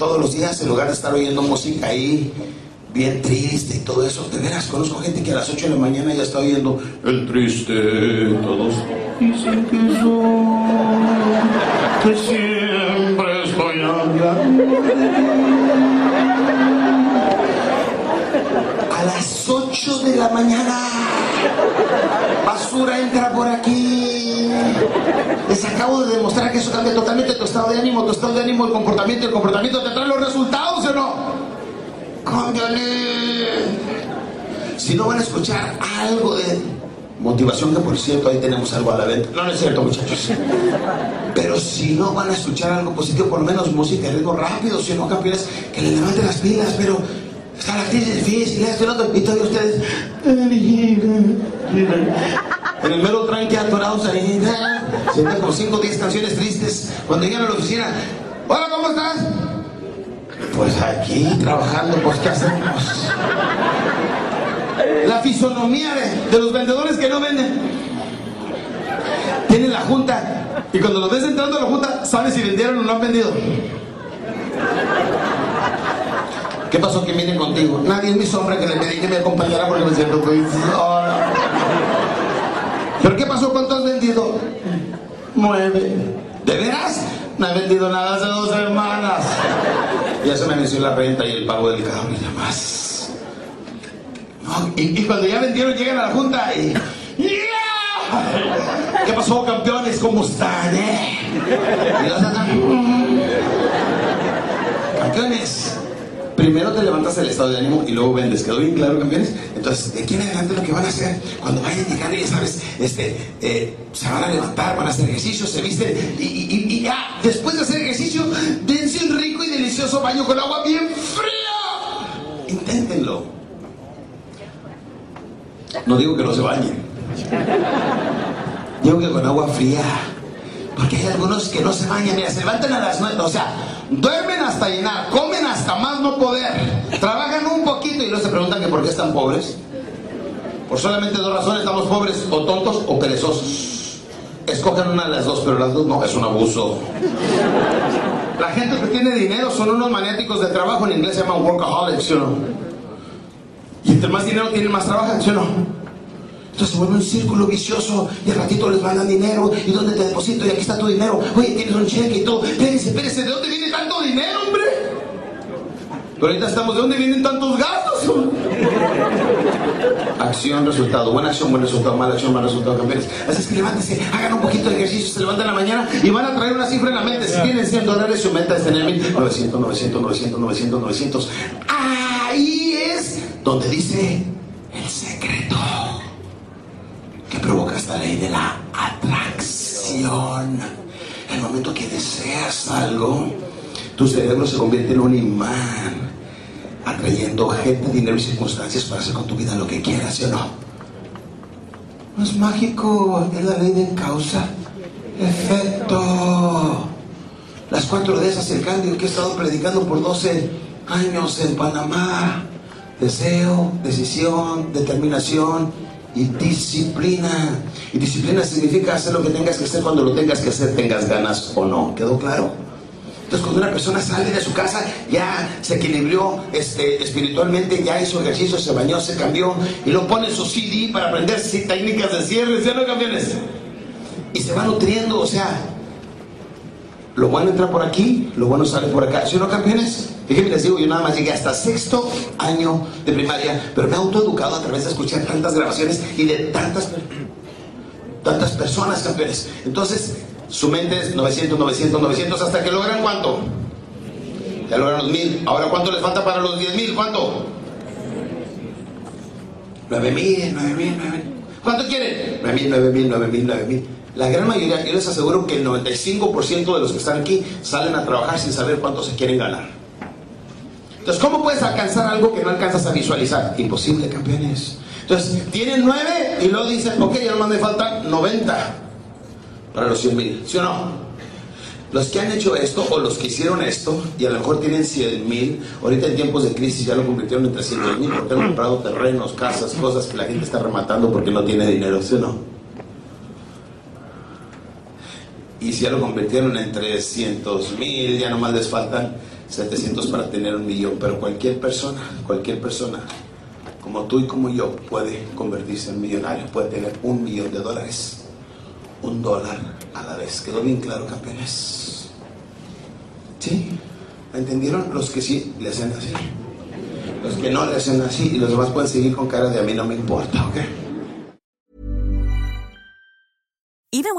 Todos los días, en lugar de estar oyendo música ahí, bien triste y todo eso, de veras, conozco gente que a las 8 de la mañana ya está oyendo el triste, todos dicen que soy, que siempre estoy A las 8 de la mañana, basura entra por aquí. Les acabo de demostrar que eso cambia totalmente tu estado de ánimo, tu estado de ánimo, el comportamiento, el comportamiento te trae los resultados, ¿sí o no? Cámbiale. Si no van a escuchar algo de motivación, que por cierto ahí tenemos algo a la venta. No, no es cierto, muchachos. Pero si no van a escuchar algo positivo, por lo menos música de ritmo rápido, si no, campeones, que le levanten las pilas, pero está la crisis difícil, esto y lo otro, y todos ustedes. En el mero tranque atorados ahí, sienten como 5 o 10 canciones tristes. Cuando llegan a la oficina, hola, ¿cómo estás? Pues aquí trabajando, pues ¿qué hacemos? La fisonomía de, los vendedores que no venden. Tienen la junta y cuando los ves entrando a la junta, sabes si vendieron o no han vendido. ¿Qué pasó que viene contigo? Nadie es mi sombra que le pedí que me acompañara porque me siento feliz. Ahora. ¿Pero qué pasó? ¿Cuánto has vendido? Nueve. ¿De veras? No he vendido nada hace dos semanas. Ya se me venció la renta y el pago del carro y demás. No, y, y cuando ya vendieron llegan a la junta y... ¡Yeah! ¿Qué pasó, campeones? ¿Cómo están, eh? Y los acá, Campeones, primero te levantas el estado de ánimo y luego vendes. ¿Quedó bien claro, campeones? Entonces, de aquí en adelante lo que van a hacer, cuando vayan llegando, ya sabes, este, eh, se van a levantar, van a hacer ejercicio, se visten y, y- y ya, después de hacer ejercicio, dense un rico y delicioso baño con agua bien fría. Inténtenlo. No digo que no se bañen. Digo que con agua fría. Porque hay algunos que no se bañan, mira, se levantan a las nueve, o sea, duermen hasta llenar, comen hasta más no poder, trabajan un poquito y luego se preguntan que por qué están pobres. Por solamente dos razones estamos pobres, o tontos o perezosos. Escogen una de las dos, pero las dos no, es un abuso. La gente que tiene dinero son unos maniáticos de trabajo, en inglés se llaman workaholics, ¿sí o no? Y entre más dinero tienen, más trabajan, ¿sí o no? Entonces se vuelve un círculo vicioso y al ratito les mandan dinero y dónde te deposito y aquí está tu dinero. Oye, tienes un cheque y todo. Espérense, espérense, ¿de dónde viene tanto dinero, hombre? Pero ahorita estamos, ¿de dónde vienen tantos gastos? Acción, resultado. Buena acción, buen resultado. Mala acción, mal resultado, campeones. Así es que levántense, hagan un poquito de ejercicio, se levantan en la mañana y van a traer una cifra en la mente. Si tienen 100 dólares, su meta es tener 1000, 900, 900, 900, 900, 900. Ahí es donde dice el secreto esta ley de la atracción. El momento que deseas algo, tu cerebro se convierte en un imán, atrayendo gente, dinero y circunstancias para hacer con tu vida lo que quieras, ¿sí o no? No es mágico, es la ley de causa, efecto. Las cuatro de esas, el cambio que he estado predicando por 12 años en Panamá. Deseo, decisión, determinación y disciplina. Y disciplina significa hacer lo que tengas que hacer cuando lo tengas que hacer, tengas ganas o no. ¿Quedó claro? Entonces cuando una persona sale de su casa, ya se equilibró este, espiritualmente, ya hizo ejercicio, se bañó, se cambió y lo pone en su CD para aprender técnicas de cierre, ¿sí no campeones? Y se va nutriendo, o sea, lo bueno entra por aquí, lo bueno sale por acá. ¿Sí no campeones? Fíjense, les digo, yo nada más llegué hasta sexto año de primaria, pero me he autoeducado a través de escuchar tantas grabaciones y de tantas, tantas personas campeones. Entonces, su mente es 900, 900, 900, hasta que logran cuánto. Ya logran los mil. Ahora, ¿cuánto les falta para los 10 mil? ¿Cuánto? 9 mil, 9 mil, 9 mil. ¿Cuánto quieren? 9 mil, 9 mil, 9 mil, 9 mil. La gran mayoría, yo les aseguro que el 95% de los que están aquí salen a trabajar sin saber cuánto se quieren ganar. Entonces, ¿cómo puedes alcanzar algo que no alcanzas a visualizar? Imposible, campeones. Entonces, tienen 9 y luego dicen, ok, ya nomás me faltan 90 para los 100 mil. ¿Sí o no? Los que han hecho esto o los que hicieron esto y a lo mejor tienen 100 mil, ahorita en tiempos de crisis ya lo convirtieron en 300 mil porque han comprado terrenos, casas, cosas que la gente está rematando porque no tiene dinero, ¿sí o no? Y ya lo convirtieron en 300 mil, ya nomás les faltan 700 para tener un millón. Pero cualquier persona, cualquier persona, como tú y como yo, puede convertirse en millonario, puede tener un millón de dólares un dólar a la vez. ¿Quedó bien claro, campeones? ¿Sí? ¿Entendieron? Los que sí le hacen así. Los que no le hacen así y los demás pueden seguir con cara de a mí no me importa, ¿ok?